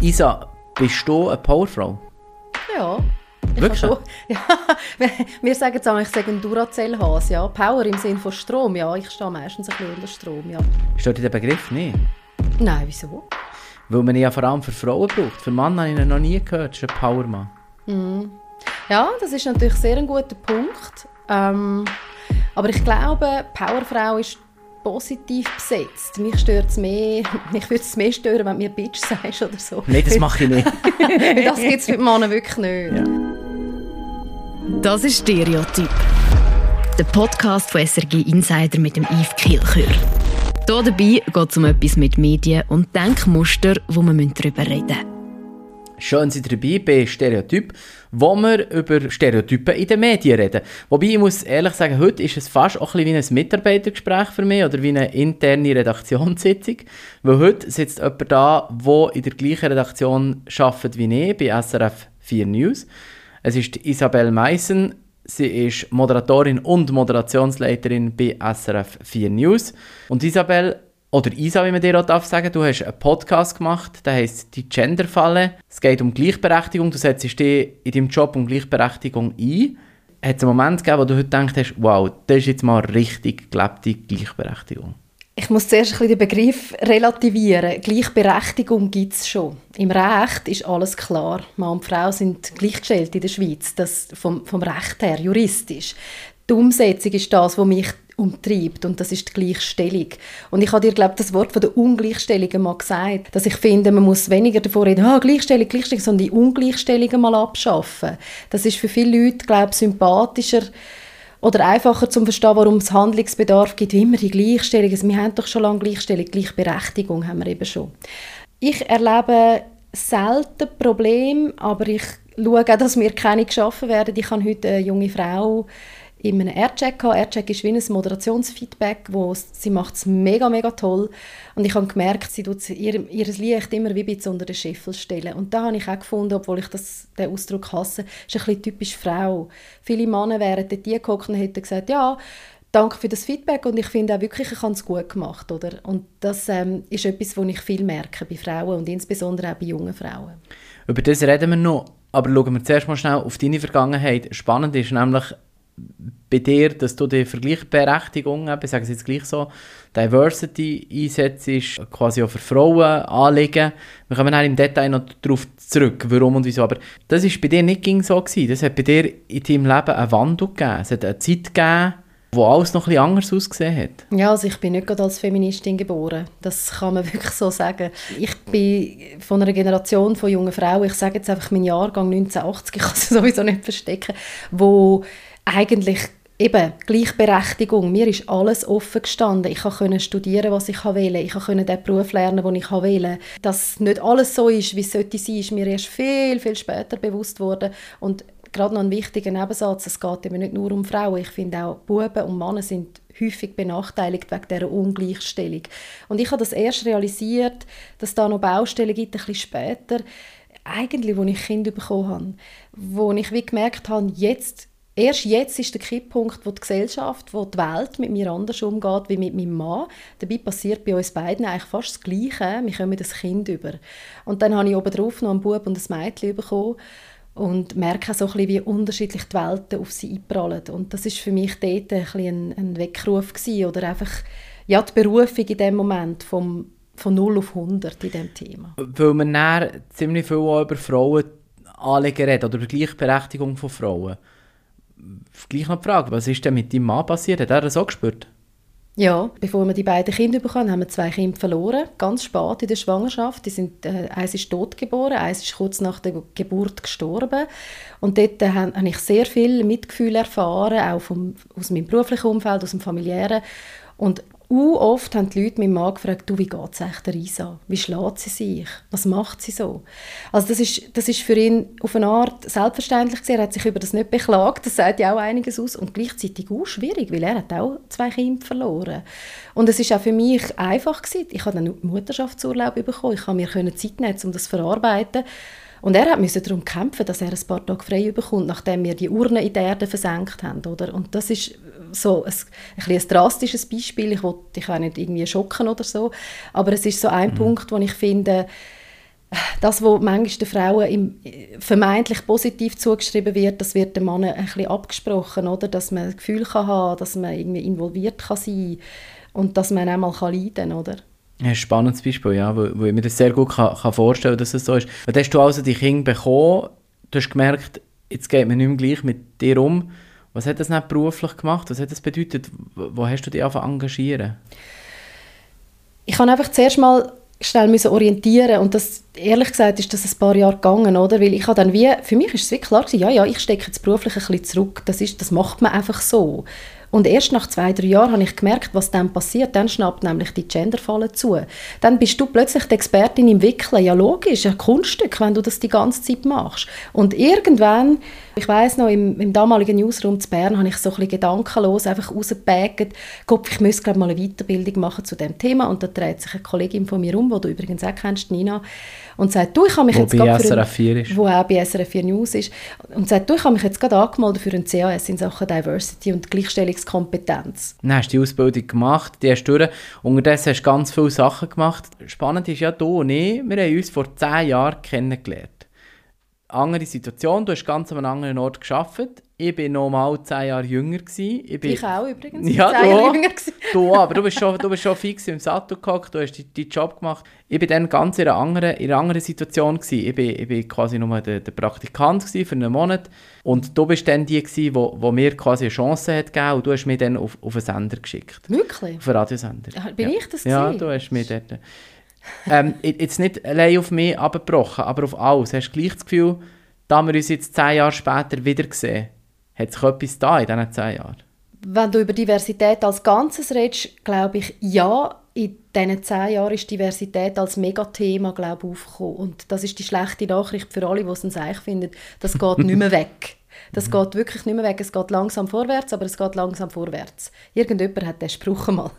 Isa, bist du eine Powerfrau? Ja. Ich Wirklich? Schon, ja, wir- sagen jetzt auch, ich sage ein Duracell-Hase, ja. Power im Sinne von Strom, ja. Ich stehe meistens ein bisschen unter Strom, ja. Stört dir der Begriff nicht? Nein, wieso? Weil man ihn ja vor allem für Frauen braucht. Für Mann habe ich ihn noch nie gehört. Das ist ein Powermann. Ja, das ist natürlich sehr ein guter Punkt. Ähm, aber ich glaube, Powerfrau ist positiv besetzt. Mich stört es mehr, mich würde es mehr stören, wenn du mir Bitch sagst oder so. Nein, das mache ich nicht. Das gibt es für die Männer wirklich nicht. Das ist Stereotyp. Der Podcast von SRG Insider mit dem Yves Kilchör. Hier dabei geht es um etwas mit Medien und Denkmuster, wo wir darüber reden müssen. Schön sind dabei bei Stereotyp, wo wir über Stereotypen in den Medien reden. Wobei ich muss ehrlich sagen, heute ist es fast auch ein bisschen wie ein Mitarbeitergespräch für mich oder wie eine interne Redaktionssitzung. Weil heute sitzt jemand da, der in der gleichen Redaktion arbeitet wie ich, bei SRF 4 News. Es ist Isabel Meissen. Sie ist Moderatorin und Moderationsleiterin bei SRF 4 News. Und Isabel, oder Isa, wie man dir auch darf sagen, du hast einen Podcast gemacht, der heisst «Die Genderfalle». Es geht um Gleichberechtigung, du setzt dich in deinem Job um Gleichberechtigung ein. Hat es einen Moment gegeben, wo du heute gedacht hast, wow, das ist jetzt mal richtig gelebte Gleichberechtigung? Ich muss zuerst ein den Begriff relativieren. Gleichberechtigung gibt es schon. Im Recht ist alles klar. Mann und Frau sind gleichgestellt in der Schweiz. Das vom, vom Recht her, juristisch. Die Umsetzung ist das, was mich umtreibt und das ist die Gleichstellung. Und ich habe dir, glaube das Wort von der Ungleichstellung mal gesagt, dass ich finde, man muss weniger davon reden, ah, Gleichstellung, Gleichstellung, sondern die Ungleichstellung mal abschaffen. Das ist für viele Leute, glaube ich, sympathischer oder einfacher zum Verstehen, warum es Handlungsbedarf gibt, wie immer die Gleichstellung. Also wir haben doch schon lange Gleichstellung, Gleichberechtigung haben wir eben schon. Ich erlebe selten Probleme, aber ich schaue auch, dass mir keine geschaffen werden. Ich habe heute eine junge Frau in einem Aircheck gehabt. Aircheck ist wie ein Moderationsfeedback, wo sie macht es mega, mega toll. Und ich habe gemerkt, sie tut ihr, ihr Licht immer wie ein unter den Scheffel stellen. Und da habe ich auch gefunden, obwohl ich das, den Ausdruck hasse, ist ein bisschen typisch Frau. Viele Männer wären dort gehockt und hätten gesagt, ja, danke für das Feedback und ich finde auch wirklich, ich habe es gut gemacht. Oder? Und das ähm, ist etwas, was ich viel merke bei Frauen und insbesondere auch bei jungen Frauen. Über das reden wir noch, aber schauen wir zuerst mal schnell auf deine Vergangenheit. Spannend ist nämlich bei dir, dass du die Vergleichberechtigung, eben, ich sage es jetzt gleich so, Diversity einsetzt, quasi auch für Frauen anliegen. Wir kommen dann im Detail noch darauf zurück, warum und wieso, aber das ist bei dir nicht so gewesen. Das hat bei dir in deinem Leben einen Wandel gegeben. Es hat eine Zeit gegeben, wo alles noch bisschen anders ausgesehen hat. Ja, also ich bin nicht gerade als Feministin geboren. Das kann man wirklich so sagen. Ich bin von einer Generation von jungen Frauen, ich sage jetzt einfach meinen Jahrgang 1980, ich kann es sowieso nicht verstecken, wo eigentlich eben Gleichberechtigung, mir ist alles offen gestanden. Ich konnte studieren, was ich wollte. Ich konnte den Beruf lernen, den ich wollte. Dass nicht alles so ist, wie es sollte sein, ist mir erst viel, viel später bewusst worden. Und gerade noch ein wichtiger Nebensatz, es geht eben nicht nur um Frauen. Ich finde auch, Buben und Männer sind häufig benachteiligt wegen dieser Ungleichstellung. Und ich habe das erst realisiert, dass da noch Baustellen gibt, ein bisschen später, eigentlich, als ich Kinder bekommen habe, wo ich wie gemerkt habe, jetzt Erst jetzt ist der Kipppunkt, wo die Gesellschaft, wo die Welt mit mir anders umgeht wie mit meinem Mann. Dabei passiert bei uns beiden eigentlich fast das Gleiche. Wir kommen das Kind über. Und dann habe ich obendrauf noch einen Bub und ein Mädchen bekommen und merke so ein bisschen, wie unterschiedlich die Welten auf sie einprallen. Und das ist für mich dort ein, bisschen ein, Weckruf gewesen, oder einfach ja, die Berufung in dem Moment vom, von 0 auf 100 in diesem Thema. Weil man dann ziemlich viel auch über Frauen anlegen redet, oder über Gleichberechtigung von Frauen. Gleich noch die Frage, was ist denn mit deinem Mann passiert? Hat er das auch gespürt? Ja, bevor wir die beiden Kinder bekommen, haben wir zwei Kinder verloren, ganz spät in der Schwangerschaft. Die sind, äh, eins ist tot geboren, eins ist kurz nach der Geburt gestorben. Und dort äh, habe ich sehr viel Mitgefühl erfahren, auch vom, aus meinem beruflichen Umfeld, aus dem familiären. Und u oft haben die Leute meinen Mann gefragt, du, wie geht es echt der Isa? Wie schlägt sie sich? Was macht sie so? Also das ist, das ist für ihn auf eine Art selbstverständlich gewesen. Er hat sich über das nicht beklagt. Das sagt ja auch einiges aus. Und gleichzeitig auch schwierig, weil er hat auch zwei Kinder verloren. Und es ist auch für mich einfach gewesen. Ich habe dann Mutterschaftsurlaub bekommen. Ich konnte mir Zeit nehmen, um das zu verarbeiten. Und er hat musste darum kämpfen, dass er ein paar Tage frei bekommt, nachdem wir die Urne in der Erde versenkt haben. Oder? Und das ist so ein, ein, ein drastisches Beispiel. Ich will dich auch nicht irgendwie schocken oder so. Aber es ist so ein mhm. Punkt, wo ich finde, das, was manchmal den Frauen im, vermeintlich positiv zugeschrieben wird, das wird den Männern ein bisschen abgesprochen, oder? dass man ein Gefühl kann haben dass man irgendwie involviert kann sein und dass man auch mal leiden kann, oder? ein spannendes Beispiel, ja, wo, wo ich mir das sehr gut kann, kann vorstellen kann, dass es so ist. Und hast du also die Kinder bekommen, du hast gemerkt, jetzt geht man nicht mehr gleich mit dir um. Was hat das nicht beruflich gemacht? Was hat das bedeutet? Wo hast du dich angefangen engagieren? Ich kann einfach zuerst mal schnell müssen orientieren und das ehrlich gesagt ist das ein paar Jahre gegangen, oder? Weil ich habe dann wie, für mich ist es wirklich klar gewesen, ja, ja, ich stecke jetzt beruflich ein bisschen zurück. Das ist, das macht man einfach so. Und erst nach zwei, drei Jahren habe ich gemerkt, was dann passiert. Dann schnappt nämlich die Genderfalle zu. Dann bist du plötzlich die Expertin im Wickeln. Ja, logisch, ein Kunststück, wenn du das die ganze Zeit machst. Und irgendwann, ich weiß noch, im, im, damaligen Newsroom zu Bern habe ich so ein bisschen gedankenlos einfach rausgepackt, Gott, ich müsste glaube mal eine Weiterbildung machen zu dem Thema. Und da dreht sich eine Kollegin von mir um, die du übrigens auch kennst, Nina, und sagt, du, ich habe mich wo jetzt gerade für SRF 4 ist. Wo auch bei SRF 4 News ist. Und sagt, du, ich habe mich jetzt gerade angemeldet für ein CAS in Sachen Diversity und Gleichstellungskompetenz. Dann hast du die Ausbildung gemacht, die hast du durch. Unterdessen hast du ganz viele Sachen gemacht. Spannend ist ja, du und ich, wir haben uns vor zehn Jahren kennengelernt. Andere Situation, du hast ganz an einem anderen Ort gearbeitet. Ich war noch mal zehn Jahre jünger. Gewesen. Ich, bin, ich auch übrigens. Ja, zehn Jahre jünger. Du, aber du bist schon, du bist schon fix im Sattel gehockt, du hast deinen Job gemacht. Ich war dann ganz in einer anderen, in einer anderen Situation. Gewesen. Ich bin, ich bin quasi nur der, der Praktikant für einen Monat. Und du bist dann die, gewesen, wo, wo mir quasi eine Chance hat gegeben und du hast mich dann auf, auf einen Sender geschickt. Wirklich? Auf einen Radiosender. Bin ja. ich das Ja, du hast mich dort... ähm, jetzt nicht allein auf mich abgebrochen, aber auf alles. Hast du gleich das Gefühl, da wir uns jetzt zehn Jahre später wieder sehen, hat sich etwas da in diesen zehn Jahren? Wenn du über Diversität als Ganzes redest, glaube ich, ja, in diesen zehn Jahren ist Diversität als Megathema glaube aufgekommen. Und das ist die schlechte Nachricht für alle, die es ein Seich finden. Das geht nicht mehr weg. Das geht wirklich nicht mehr weg. Es geht langsam vorwärts, aber es geht langsam vorwärts. Irgendjemand hat den Spruch mal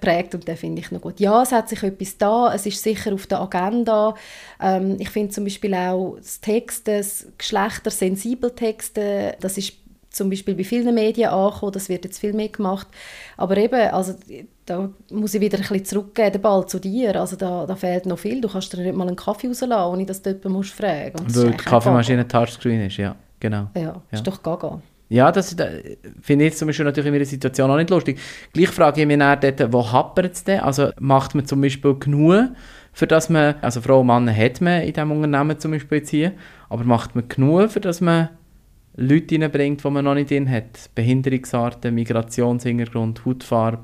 prägt und den finde ich noch gut. Ja, es hat sich etwas da, es ist sicher auf der Agenda. Ähm, ich finde zum Beispiel auch das Texten, das geschlechtersensibel Texte, das ist zum Beispiel bei vielen Medien angekommen, das wird jetzt viel mehr gemacht. Aber eben, also, da muss ich wieder ein bisschen zurückgeben, den Ball zu dir. Also da, da fehlt noch viel. Du kannst dir nicht mal einen Kaffee rauslassen, ohne dass du jemanden musst fragen musst. Weil die Kaffeemaschine Touchscreen ist, ja, genau. Ja, ja. ist doch gaga. Ja, das, das finde ich jetzt zum Beispiel natürlich in meiner Situation auch nicht lustig. Gleich frage ich mich dann dort, wo hapert es denn? Also macht man zum Beispiel genug, für das man, also Frau und Mann hat man in diesem Unternehmen zum Beispiel jetzt hier, aber macht man genug, für das man Leute reinbringt, die man noch nicht drin hat? Behinderungsarten, Migrationshintergrund, Hautfarbe?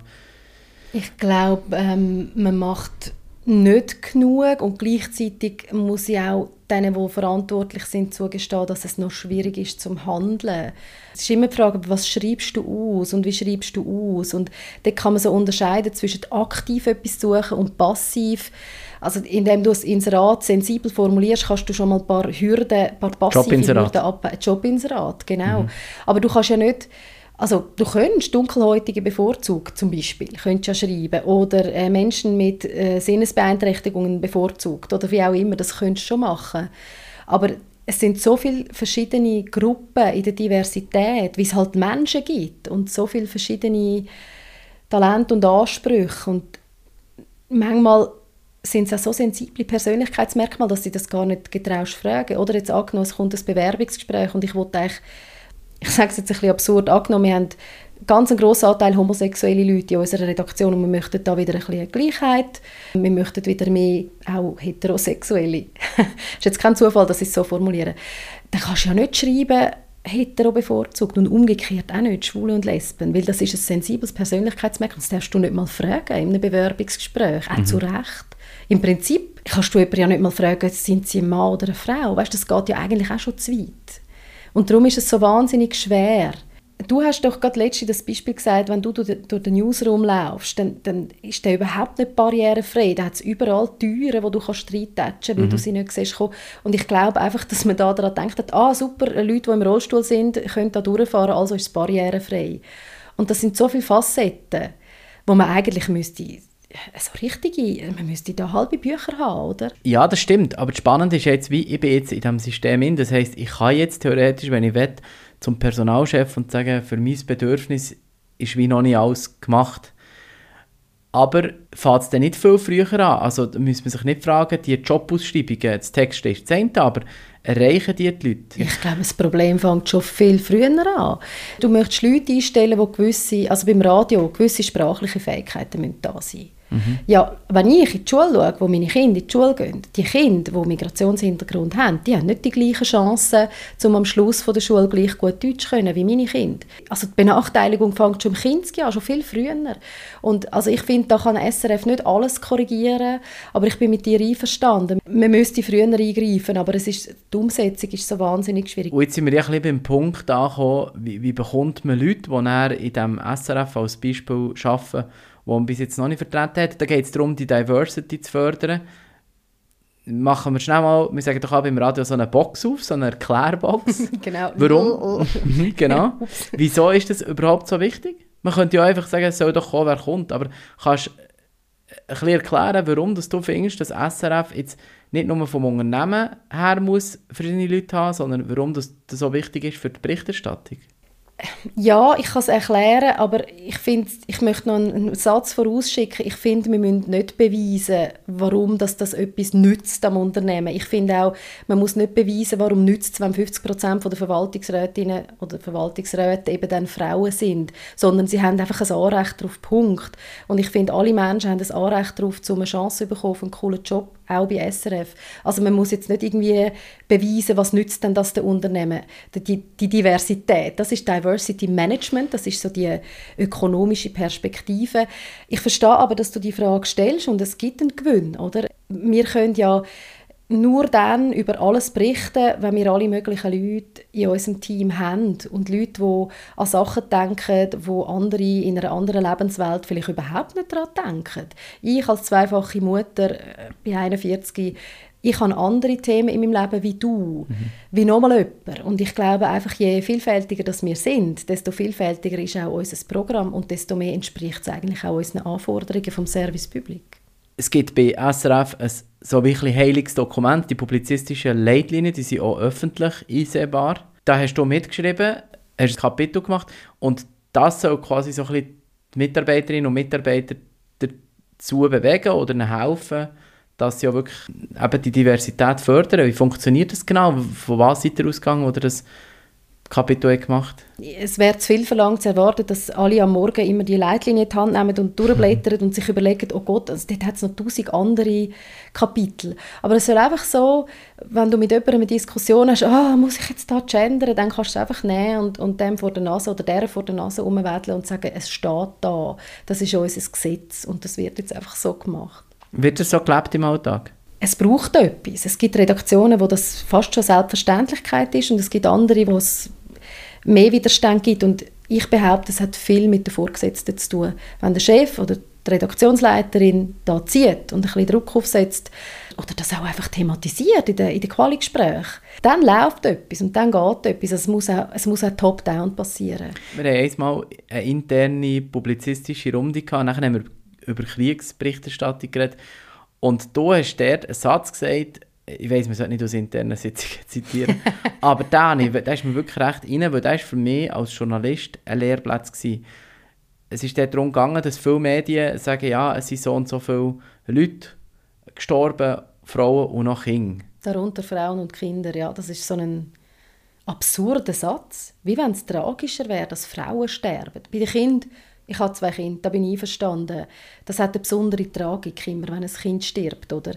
Ich glaube, ähm, man macht nicht genug und gleichzeitig muss ich auch denen, die verantwortlich sind, zugestehen, dass es noch schwierig ist zum Handeln. Es ist immer die Frage, was schreibst du aus und wie schreibst du aus und da kann man so unterscheiden zwischen aktiv etwas suchen und passiv. Also indem du es Inserat sensibel formulierst, kannst du schon mal ein paar Hürden, ein paar passive Hürden ab... Jobinserat, genau. Mhm. Aber du kannst ja nicht also du könntest Dunkelhäutige bevorzugt zum Beispiel, könntest ja schreiben, oder äh, Menschen mit äh, Sinnesbeeinträchtigungen bevorzugt, oder wie auch immer, das könntest du schon machen. Aber es sind so viele verschiedene Gruppen in der Diversität, wie es halt Menschen gibt und so viele verschiedene Talente und Ansprüche und manchmal sind es auch so sensible Persönlichkeitsmerkmale, dass sie das gar nicht getraust fragen. Oder jetzt angenommen, es kommt ein Bewerbungsgespräch und ich wollte eigentlich ich sage es jetzt ein bisschen absurd angenommen, wir haben ganz einen grossen Anteil homosexuelle Leute in unserer Redaktion und wir möchten da wieder ein bisschen Gleichheit. Wir möchten wieder mehr auch Heterosexuelle. Es ist jetzt kein Zufall, dass ich es so formuliere. Dann kannst du ja nicht schreiben, hetero bevorzugt und umgekehrt auch nicht, Schwule und Lesben, weil das ist ein sensibles Persönlichkeitsmerkmal, das darfst du nicht mal fragen in einem Bewerbungsgespräch, auch mhm. zu Recht. Im Prinzip kannst du jemanden ja nicht mal fragen, sind sie ein Mann oder eine Frau, weißt, das geht ja eigentlich auch schon zu weit. Und darum ist es so wahnsinnig schwer. Du hast doch gerade letztens das Beispiel gesagt, wenn du durch den Newsroom laufst, dann, dann ist der überhaupt nicht barrierefrei. Da hat es überall Türen, wo du kannst reintatschen, weil mhm. du sie nicht siehst. Und ich glaube einfach, dass man da daran denkt, ah super, Leute, die im Rollstuhl sind, können da durchfahren, also ist es barrierefrei. Und das sind so viele Facetten, wo man eigentlich müsste so richtige, man müsste da halbe Bücher haben, oder? Ja, das stimmt, aber das Spannende ist jetzt, wie ich bin jetzt in diesem System in, das heißt, ich kann jetzt theoretisch, wenn ich will, zum Personalchef und sagen, für mein Bedürfnis ist wie noch nicht alles gemacht. Aber fängt es dann nicht viel früher an? Also da müsste man sich nicht fragen, die Jobausschreibungen, das Text ist das aber erreichen die, die Leute? Ich glaube, das Problem fängt schon viel früher an. Du möchtest Leute einstellen, die gewisse, also beim Radio, gewisse sprachliche Fähigkeiten da sein müssen. Mhm. Ja, wenn ich in die Schule schaue, wo meine Kinder in die Schule gehen, die Kinder, die Migrationshintergrund haben, die haben nicht die gleichen Chancen, um am Schluss von der Schule gleich gut Deutsch zu können wie meine Kinder. Also die Benachteiligung fängt schon im Kindesjahr, schon viel früher. Und also ich finde, da kann SRF nicht alles korrigieren, aber ich bin mit dir einverstanden. Man müsste früher eingreifen, aber es ist, die Umsetzung ist so wahnsinnig schwierig. Und jetzt sind wir ja ein bisschen beim Punkt angekommen, wie, wie bekommt man Leute, die in diesem SRF als Beispiel arbeiten, die man bis jetzt noch nicht vertreten hat. Da geht es darum, die Diversity zu fördern. Machen wir schnell mal, wir sagen doch auch beim Radio so eine Box auf, so eine Erklärbox. genau. Warum? genau. Wieso ist das überhaupt so wichtig? Man könnte ja einfach sagen, es soll doch kommen, wer kommt, aber kannst du ein bisschen erklären, warum dass du findest, dass SRF jetzt nicht nur vom Unternehmen her muss verschiedene Leute haben, sondern warum das, das so wichtig ist für die Berichterstattung? Ja, ich kann es erklären, aber ich, find, ich möchte noch einen Satz vorausschicken. Ich finde, wir müssen nicht beweisen, warum das, das etwas nützt am Unternehmen. Ich finde auch, man muss nicht beweisen, warum nützt es, wenn 50 Prozent der Verwaltungsrätinnen oder Verwaltungsräte eben dann Frauen sind, sondern sie haben einfach ein Anrecht darauf, Punkt. Und ich finde, alle Menschen haben ein Anrecht darauf, um eine Chance zu bekommen einen coolen Job auch bei SRF. Also man muss jetzt nicht irgendwie beweisen, was nützt denn das den Unternehmen. Die, die Diversität, das ist Diversity Management, das ist so die ökonomische Perspektive. Ich verstehe aber, dass du die Frage stellst und es gibt einen Gewinn, oder? Wir können ja nur dann über alles berichten, wenn wir alle möglichen Leute in unserem Team haben und Leute, die an Sachen denken, wo andere in einer anderen Lebenswelt vielleicht überhaupt nicht daran denken. Ich als zweifache Mutter äh, bei 41 ich habe andere Themen in meinem Leben wie du, mhm. wie nochmal jemand. Und ich glaube einfach, je vielfältiger das wir sind, desto vielfältiger ist auch unser Programm und desto mehr entspricht es eigentlich auch unseren Anforderungen vom Service Public. Es gibt bei SRF ein so wirklich heiliges Dokument, die publizistischen Leitlinien, die sind auch öffentlich einsehbar. Da hast du mitgeschrieben, hast ein Kapitel gemacht und das soll quasi so ein bisschen die Mitarbeiterinnen und Mitarbeiter dazu bewegen oder ihnen helfen, dass sie ja wirklich eben die Diversität fördern. Wie funktioniert das genau? Von was seid ihr ausgegangen oder das Kapitel gemacht? Es wäre zu viel verlangt zu erwarten, dass alle am Morgen immer die Leitlinie in die Hand nehmen und durchblättern und sich überlegen, oh Gott, also dort hat es noch tausend andere Kapitel. Aber es soll einfach so, wenn du mit jemandem eine Diskussion hast, ah, muss ich jetzt da gendern, dann kannst du es einfach nehmen und, und dem vor der Nase oder der vor der Nase umwedeln und sagen, es steht da, das ist unser Gesetz und das wird jetzt einfach so gemacht. Wird das so gelebt im Alltag? Es braucht etwas. Es gibt Redaktionen, wo das fast schon Selbstverständlichkeit ist und es gibt andere, wo es mehr Widerstand gibt und ich behaupte, es hat viel mit den Vorgesetzten zu tun. Wenn der Chef oder die Redaktionsleiterin da zieht und ein bisschen Druck aufsetzt oder das auch einfach thematisiert in den, in den Quali-Gesprächen, dann läuft etwas und dann geht etwas. Es muss auch, es muss auch top-down passieren. Wir haben einmal eine interne publizistische Runde gehabt, nachher haben wir über Kriegsberichterstattung geredet und du hast dort einen Satz gesagt, ich weiß, man sollte nicht aus internen Sitzungen zitieren, aber der ist mir wirklich recht rein, weil der war für mich als Journalist ein Lehrplatz. Gewesen. Es ist darum gegangen, dass viele Medien sagen, ja, es sind so und so viele Leute gestorben, Frauen und noch Kinder. Darunter Frauen und Kinder, ja, das ist so ein absurder Satz. Wie wenn es tragischer wäre, dass Frauen sterben. Bei den Kindern ich habe zwei Kinder, da bin ich einverstanden. Das hat eine besondere Tragik immer, wenn ein Kind stirbt, oder?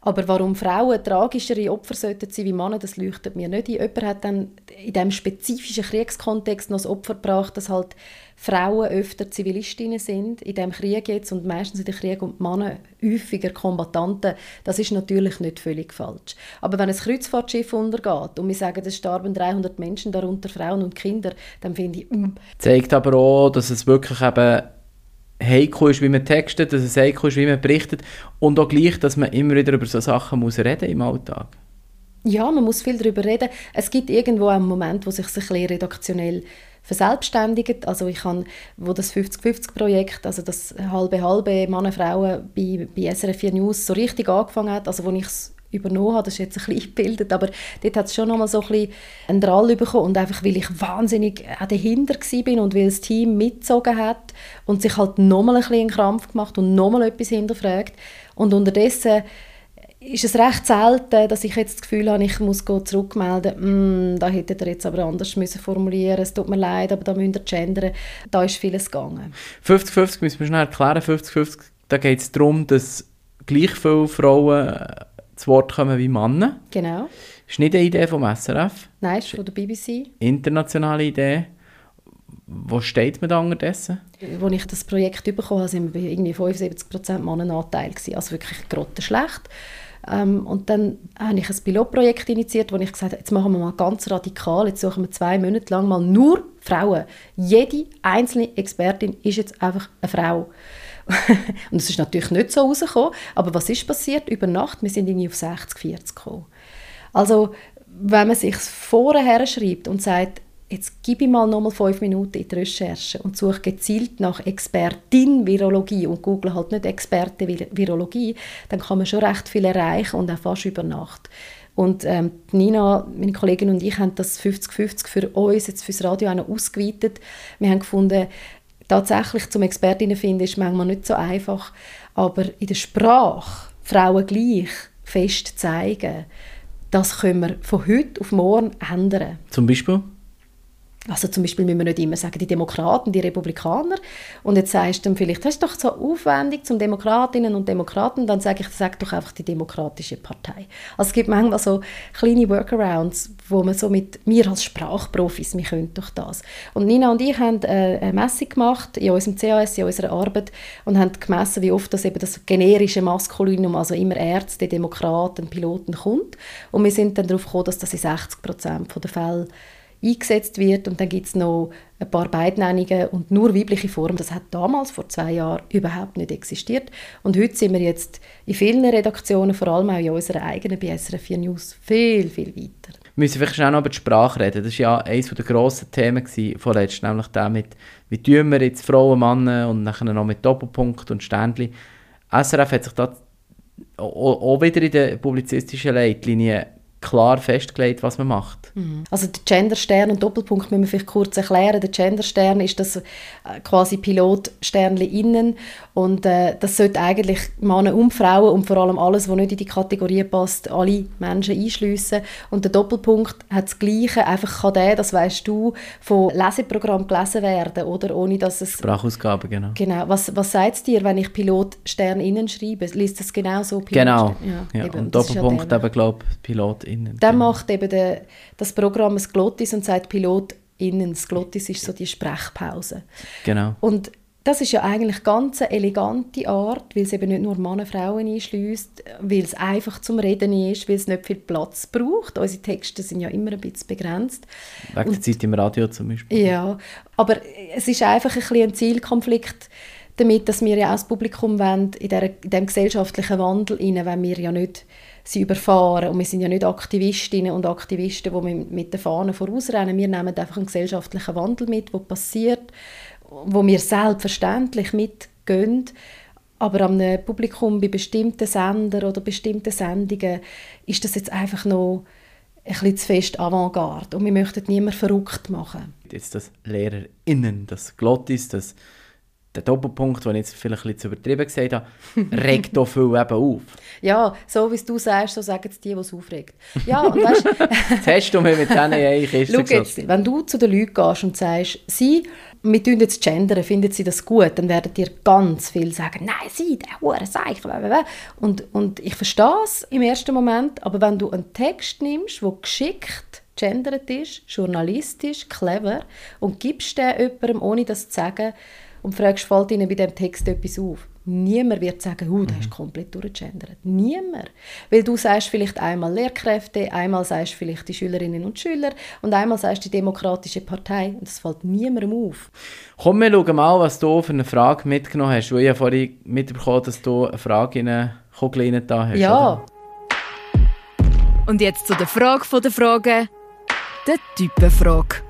Aber warum Frauen tragischere Opfer sollten sein wie Männer, das leuchtet mir nicht ein. Jemand hat dann in diesem spezifischen Kriegskontext noch das Opfer gebracht, dass halt Frauen öfter Zivilistinnen sind in dem Krieg jetzt und meistens in dem Krieg und Männer häufiger Kombattanten. Das ist natürlich nicht völlig falsch. Aber wenn ein Kreuzfahrtschiff untergeht und wir sagen, es starben 300 Menschen, darunter Frauen und Kinder, dann finde ich... Mm. Zeigt aber auch, dass es wirklich eben heikel ist, wie man textet, dass es heikel ist, wie man berichtet und auch gleich, dass man immer wieder über so Sachen muss reden im Alltag. Ja, man muss viel darüber reden. Es gibt irgendwo einen Moment, wo sich ein bisschen redaktionell verselbstständigt. Also ich habe, wo das 50-50-Projekt, also das halbe halbe Männer Frauen bei, bei SRF 4 News so richtig angefangen hat, also wo ich übernommen habe. Das ist jetzt ein bisschen eingebildet, aber dort hat es schon nochmal so ein bisschen einen Drall bekommen und einfach, weil ich wahnsinnig auch dahinter bin und weil das Team mitgezogen hat und sich halt nochmal ein bisschen einen Krampf gemacht und nochmal etwas hinterfragt und unterdessen ist es recht selten, dass ich jetzt das Gefühl habe, ich muss zurückmelden, mm, da hätte er jetzt aber anders müssen formulieren es tut mir leid, aber da müsst ihr gendern. Da ist vieles gegangen. 50-50 müssen wir schnell erklären. 50-50, da geht es darum, dass gleich viele Frauen zu Wort kommen wie Männer. Genau. Das ist nicht eine Idee vom SRF. Nein, ist von der BBC. Internationale Idee. Wo steht man da unterdessen? Als ich das Projekt bekommen habe, waren wir irgendwie 75% Mannenanteil. Also wirklich grottenschlecht. Ähm, und dann habe ich ein Pilotprojekt initiiert, wo ich gesagt habe, jetzt machen wir mal ganz radikal, jetzt suchen wir zwei Monate lang mal nur Frauen. Jede einzelne Expertin ist jetzt einfach eine Frau. und es ist natürlich nicht so rausgekommen, aber was ist passiert über Nacht? Wir sind irgendwie auf 60, 40 gekommen. Also, wenn man sich vorher schreibt und sagt, jetzt gebe ich mal nochmal fünf Minuten in die Recherche und suche gezielt nach Expertin Virologie und google halt nicht Experte Virologie, dann kann man schon recht viel erreichen und auch fast über Nacht. Und ähm, Nina, meine Kollegin und ich haben das 50-50 für uns, jetzt fürs Radio auch ausgeweitet. Wir haben gefunden, tatsächlich zum Expertinnen finden ist manchmal nicht so einfach, aber in der Sprache Frauen gleich fest zeigen, das können wir von heute auf morgen ändern. Zum Beispiel? Also zum Beispiel müssen wir nicht immer sagen, die Demokraten, die Republikaner. Und jetzt sagst du dann vielleicht, das ist doch so aufwendig zum Demokratinnen und Demokraten. Dann sage ich, sag doch einfach die Demokratische Partei. Also es gibt manchmal so kleine Workarounds, wo man so mit mir als Sprachprofis, wir können doch das. Und Nina und ich haben äh, eine Messung gemacht in unserem CAS, in unserer Arbeit und haben gemessen, wie oft das eben das generische Maskulinum, also immer Ärzte, Demokraten, Piloten kommt. Und wir sind dann darauf gekommen, dass das in 60 Prozent der Fälle eingesetzt wird. Und dann gibt es noch ein paar Beidnennungen und nur weibliche Formen. Das hat damals, vor zwei Jahren, überhaupt nicht existiert. Und heute sind wir jetzt in vielen Redaktionen, vor allem auch in unserer eigenen bei SRF 4 News, viel, viel weiter. Wir müssen vielleicht schnell noch über die Sprache reden. Das war ja eines der grossen Themen vorletzt, nämlich damit, wie tun wir jetzt Frauen, Männer und dann noch mit Doppelpunkt und Ständchen. SRF hat sich da auch wieder in der publizistischen Leitlinie klar festgelegt, was man macht. Mhm. Also der Genderstern und Doppelpunkt müssen wir vielleicht kurz erklären. Der Genderstern ist das äh, quasi Pilotsternli innen und äh, das sollte eigentlich Männer und Frauen und vor allem alles, was nicht in die Kategorie passt, alle Menschen einschliessen. Und der Doppelpunkt hat das Gleiche, einfach kann der, das weißt du, von Leseprogramm gelesen werden, oder ohne dass es Sprachausgabe genau. Genau. Was, was sagt es dir, wenn ich Pilotstern innen schreibe? Liest das genau so? Pilot genau. Ja, ja. Und Doppelpunkt eben glaube Pilot innen. Dann genau. macht eben der, das Programm ein Glottis und sagt Pilot innen. Das Glottis ist so die Sprechpause. Genau. Und das ist ja eigentlich ganz eine elegante Art, weil es eben nicht nur Männer und Frauen einschließt, weil es einfach zum Reden ist, weil es nicht viel Platz braucht. Unsere Texte sind ja immer ein bisschen begrenzt. Wegen der Zeit im Radio zum Beispiel. Ja, aber es ist einfach ein, bisschen ein Zielkonflikt damit, dass wir ja auch das Publikum wollen, in, der, in diesem gesellschaftlichen Wandel rein, wenn wir ja nicht sie überfahren. Und wir sind ja nicht Aktivistinnen und Aktivisten, die mit den Fahnen vorausrennen. Wir nehmen einfach einen gesellschaftlichen Wandel mit, der passiert, wo wir selbstverständlich mitgehen. Aber am Publikum bei bestimmten Sendern oder bestimmten Sendungen ist das jetzt einfach noch ein bisschen zu fest Avantgarde. Und wir möchten niemanden verrückt machen. Jetzt das LehrerInnen, das Glottis, das der Doppelpunkt, den ich jetzt vielleicht ein bisschen zu übertrieben gesagt habe, regt doch viel eben auf. Ja, so wie du sagst, so sagen es die, die es aufregt. Ja, und weißt, Jetzt hast du mir mit denen eigentlich Schau jetzt, wenn du zu den Leuten gehst und sagst, sie, wir tun jetzt gendern, finden sie das gut, dann werden dir ganz viel sagen, nein, sie, der Hure Seich, und, und ich verstehe es im ersten Moment, aber wenn du einen Text nimmst, der geschickt gendert ist, journalistisch, clever, und gibst den jemandem, ohne das zu sagen, und fragst, fällt ihnen bei diesem Text etwas auf? Niemand wird sagen, oh, du hast mhm. komplett durchgegendert. Niemand. Weil du sagst vielleicht einmal Lehrkräfte, einmal sagst vielleicht die Schülerinnen und Schüler und einmal sagst die Demokratische Partei. Und das fällt niemandem auf. Komm, wir schauen mal, was du für eine Frage mitgenommen hast. Weil ich ja vorhin mitbekommen dass du eine Frage in eine Kugel da hast. Ja. Oder? Und jetzt zu der Frage der Fragen. Der Typenfrage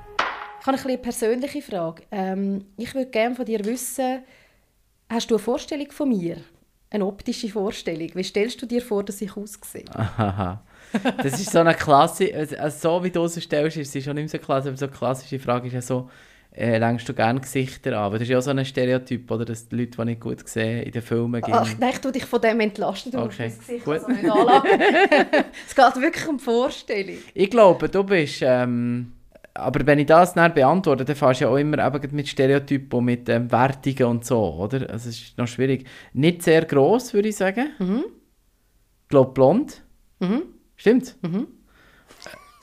habe eine persönliche Frage. Ähm, ich würde gerne von dir wissen, hast du eine Vorstellung von mir? eine optische Vorstellung. Wie stellst du dir vor, dass ich aussehe? Aha. Das ist so eine Klasse, also so wie du es stellst, ist es schon nicht mehr so klasse, aber so eine klassische Frage ist ja so, äh, längst du gerne Gesichter an? Aber das ist ja so ein Stereotyp, oder, dass die Leute, die nicht gut sehen, in den Filmen gehen. Ach, nein, ich tue dich von dem entlasten, du Okay, musst das Gesicht gut. also nicht anlassen. es geht wirklich um Vorstellung. Ich glaube, du bist, ähm, aber wenn ich das dann beantworte, dann fährst du ja auch immer eben mit Stereotypen und mit ähm, Wertungen und so, oder? Also es ist noch schwierig. Nicht sehr gross, würde ich sagen. Mhm. Ich glaube blond. Mhm. Stimmt.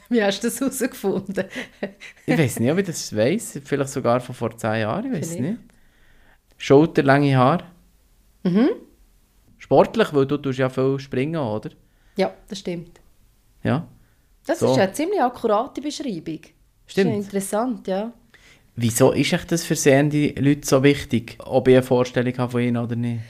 Wie hast du das herausgefunden? Ich weiß nicht, ob ich das weiß. Vielleicht sogar von vor zehn Jahren, ich weiß nicht. Schulterlange Haare. Mhm. Sportlich, weil du tust ja viel springen, oder? Ja, das stimmt. Ja. Das So. ist ja eine ziemlich akkurate Beschreibung. Stimmt. Das ist ja interessant, ja. Wieso ist euch das für sehende Leute so wichtig, ob ich eine Vorstellung habe von ihnen oder nicht?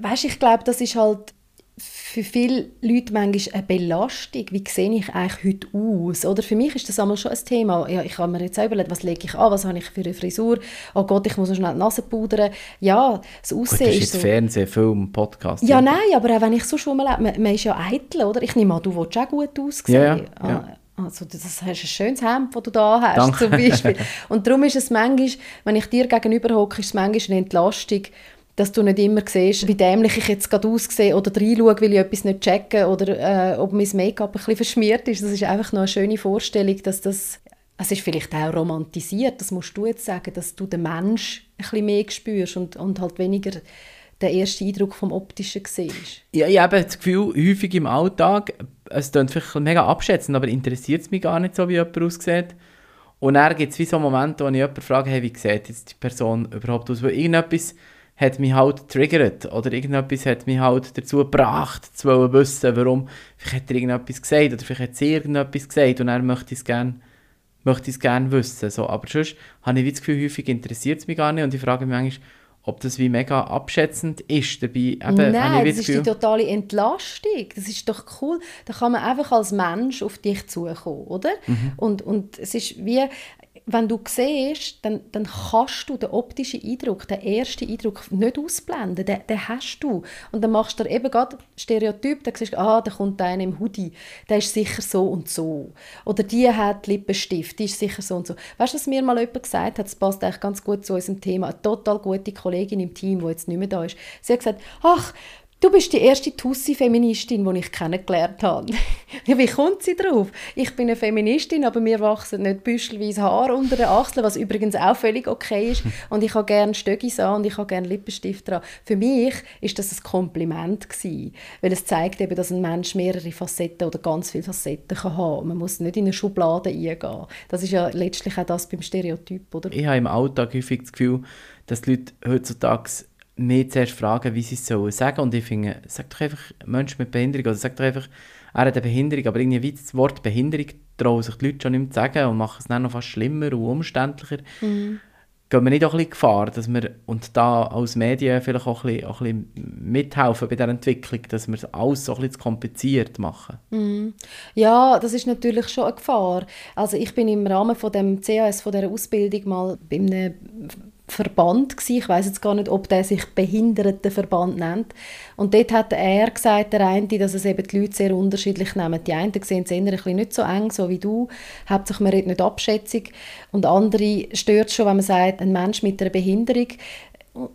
Weißt, ich glaube, das ist halt für viele Leute manchmal eine Belastung. Wie sehe ich eigentlich heute aus? Oder für mich ist das einmal schon ein Thema. Ja, ich habe mir jetzt auch überlegt, was lege ich an, was habe ich für eine Frisur? Oh Gott, ich muss noch schnell die Nase pudern. Ja, das Gut, Aussehen das ist jetzt so... Fernsehen, Film, Podcast. Ja, nein, aber auch wenn ich so schon mal man, man ist ja eitel, oder? Ich nehme an, du willst auch gut aussehen. Ja, ja, Ah. Also, das hast ein schönes Hemd, das du da hast, Danke. zum Beispiel. Und darum ist es manchmal, wenn ich dir gegenüber hocke, ist es manchmal eine Entlastung, dass du nicht immer siehst, wie dämlich ich jetzt gerade aussehe oder reinschaue, weil ich etwas nicht checke oder äh, ob mein Make-up ein bisschen verschmiert ist. Das ist einfach noch eine schöne Vorstellung, dass das... Es ist vielleicht auch romantisiert, das musst du jetzt sagen, dass du den Mensch ein bisschen mehr spürst und, und halt weniger den ersten Eindruck vom Optischen siehst. Ja, ich habe das Gefühl, häufig im Alltag, es klingt vielleicht mega abschätzend, aber interessiert es mich gar nicht so, wie jemand aussieht. Und dann gibt es wie so Momente, wo ich jemanden frage, hey, wie sieht jetzt die Person überhaupt aus? Weil irgendetwas hat mich halt triggert oder irgendetwas hat mich halt dazu gebracht, zu wissen, warum. Vielleicht hat er irgendetwas gesagt oder vielleicht hat sie irgendetwas gesagt und dann möchte es gerne möchte es gerne wissen. So. Aber sonst habe ich das Gefühl, häufig interessiert es mich gar nicht und ich frage mich manchmal, ob das wie mega abschätzend ist. Dabei eben, Nein, das ist die totale Entlastung. Das ist doch cool. Da kann man einfach als Mensch auf dich zukommen, oder? Mhm. Und, und es ist wie, wenn du siehst, dann, dann kannst du den optischen Eindruck, den ersten Eindruck nicht ausblenden. Den, den hast du. Und dann machst du dir eben gerade Stereotyp, dann siehst du, ah, da kommt einer im Hoodie, der ist sicher so und so. Oder die hat Lippenstift, die ist sicher so und so. Weißt du, was mir mal jemand gesagt hat, das passt eigentlich ganz gut zu unserem Thema, eine total gute Kollegin im Team, die jetzt nicht mehr da ist. Sie hat gesagt, ach, Du bist die erste Tussi-Feministin, die ich kennengelernt habe. Ja, Wie kommt sie drauf? Ich bin eine Feministin, aber mir wachsen nicht büschelweise Haare unter den Achseln, was übrigens auch völlig okay ist. Und ich habe gerne Stöckis an und ich habe gerne Lippenstift dran. Für mich ist das ein Kompliment gewesen, weil es zeigt eben, dass ein Mensch mehrere Facetten oder ganz viele Facetten kann haben. Man muss nicht in eine Schublade eingehen. Das ist ja letztlich auch das beim Stereotyp, oder? Ich habe im Alltag häufig das Gefühl, dass die Leute heutzutage mich zuerst fragen, wie sie es sollen sagen. Und ich finde, sag doch einfach Mensch mit Behinderung oder sag doch einfach, er hat eine Behinderung. Aber irgendwie wie das Wort Behinderung trauen sich die Leute schon nicht mehr zu sagen und machen es dann noch fast schlimmer und umständlicher. Gehen wir nicht auch ein bisschen Gefahr, dass wir, und da als Medien vielleicht auch ein bisschen, auch ein bisschen mithelfen bei dieser Entwicklung, dass wir alles so ein bisschen zu kompliziert machen? Ja, das ist natürlich schon eine Gefahr. Also ich bin im Rahmen von dem CAS, von dieser Ausbildung mal bei einem Verband gewesen. Ich weiß jetzt gar nicht, ob der sich Behindertenverband nennt. Und dort hat er gesagt, der eine, dass es eben die Leute sehr unterschiedlich nehmen. Die einen sehen es eher ein bisschen nicht so eng, so wie du. Hauptsächlich man redet nicht abschätzig. Und andere stört schon, wenn man sagt, ein Mensch mit einer Behinderung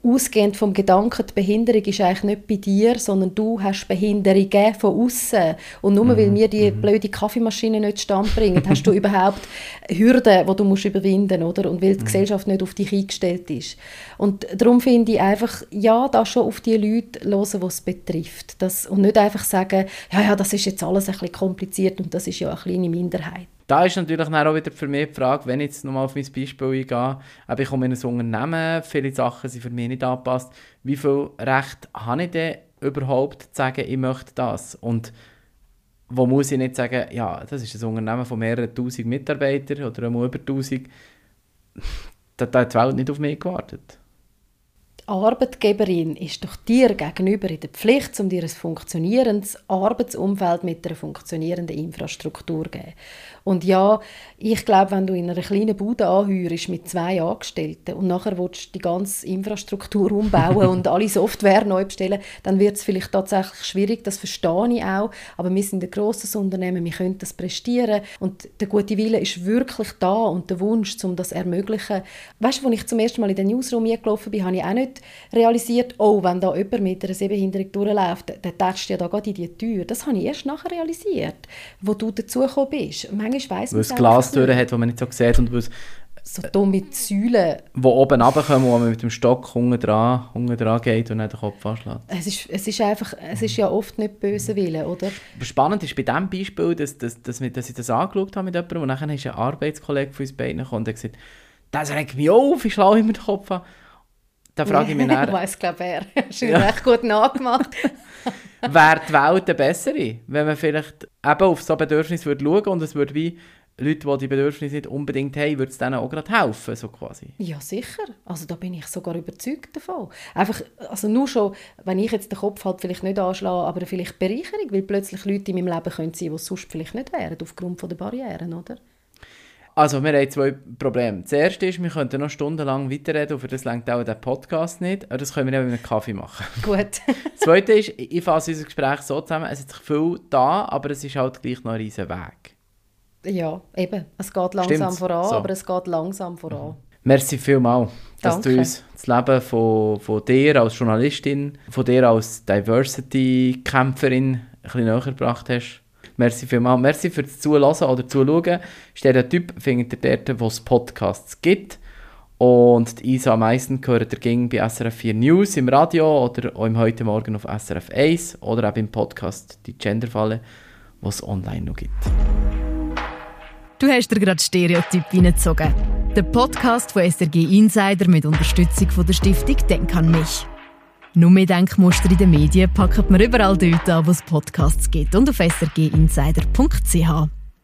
ausgehend vom Gedanken, die Behinderung ist eigentlich nicht bei dir, sondern du hast Behinderungen von außen. Und nur weil wir die blöde Kaffeemaschine nicht stand bringen, hast du überhaupt Hürden, die du musst überwinden oder? Und weil die Gesellschaft nicht auf dich eingestellt ist. Und darum finde ich einfach, ja, da schon auf die Leute hören, die es betrifft. Das, und nicht einfach sagen, ja, ja, das ist jetzt alles ein bisschen kompliziert und das ist ja eine kleine Minderheit. Da ist natürlich dann auch wieder für mich die Frage, wenn ich jetzt nochmal auf mein Beispiel eingehe, aber ich komme in ein Unternehmen, viele Sachen sind für mich nicht angepasst, wie viel Recht habe ich denn überhaupt zu sagen, ich möchte das? Und wo muss ich nicht sagen, ja, das ist ein Unternehmen von mehreren tausend Mitarbeitern oder über tausend, da hat die Welt nicht auf mich gewartet. Die Arbeitgeberin ist doch dir gegenüber in der Pflicht, um dir ein funktionierendes Arbeitsumfeld mit einer funktionierenden Infrastruktur zu geben. Und ja, ich glaube, wenn du in einer kleinen Bude anhörst mit zwei Angestellten und nachher willst du die ganze Infrastruktur umbauen und alle Software neu bestellen, dann wird es vielleicht tatsächlich schwierig, das verstehe ich auch, aber wir sind ein grosses Unternehmen, wir können das prestieren und der gute Wille ist wirklich da und der Wunsch, um das zu ermöglichen. Weißt du, als ich zum ersten Mal in den Newsroom gelaufen bin, habe ich auch nicht realisiert, oh, wenn da jemand mit einer Sehbehinderung durchläuft, dann tätscht ja da gerade in die Tür. Das habe ich erst nachher realisiert, wo du dazugekommen bist. Manchmal weiss man es Glastüren hat, die man nicht so sieht und was so dumme Säulen. Die oben runterkommen, wo man mit dem Stock unten dran, unten dran geht und dann den Kopf anschlägt. Es ist, es ist einfach, es ist ja oft nicht böse Wille, oder? Spannend ist bei diesem Beispiel, dass, dass, dass, dass ich das angeschaut habe mit jemandem und dann ist ein Arbeitskollege von uns beiden gekommen und hat gesagt, das regt mich auf, ich schlage immer den Kopf an. Da frage ich mich nach. ich weiss, glaube er. Du ja. recht gut nachgemacht. Wäre die Welt eine bessere, wenn man vielleicht eben auf so Bedürfnisse würde schauen und es würde wie Leute, die die Bedürfnisse nicht unbedingt haben, würde es denen auch gerade helfen, so quasi. Ja, sicher. Also da bin ich sogar überzeugt davon. Einfach, also nur schon, wenn ich jetzt den Kopf halt vielleicht nicht anschlage, aber vielleicht Bereicherung, weil plötzlich Leute in meinem Leben können sein, die es sonst vielleicht nicht wären, aufgrund der Barrieren, oder? Also, wir haben zwei Probleme. Das erste ist, wir könnten noch stundenlang weiterreden, für das längt auch der Podcast nicht. Aber das können wir ja mit einem Kaffee machen. Gut. das zweite ist, ich fasse unser Gespräch so zusammen, es ist viel da, aber es ist halt gleich noch ein riesen Weg. Ja, eben. Es geht langsam Stimmt's? voran, so. aber es geht langsam voran. Mhm. Merci vielmals, dass Danke. du uns das Leben von, von dir als Journalistin, von dir als Diversity-Kämpferin ein bisschen näher gebracht hast. Merci vielmals. Merci fürs Zulassen oder Zuschauen. Stereotyp findet ihr dort, wo es Podcasts gibt. Und die Isa am meisten gehört ihr ging bei SRF 4 News im Radio oder auch im heute Morgen auf SRF 1 oder auch im Podcast Die Genderfalle, was es online noch gibt. Du hast dir gerade Stereotyp reingezogen. Der Podcast von SRG Insider mit Unterstützung von der Stiftung Denk an mich. Nur mehr Denkmuster in den Medien packen wir überall dort an, wo es Podcasts gibt und auf srginsider.ch.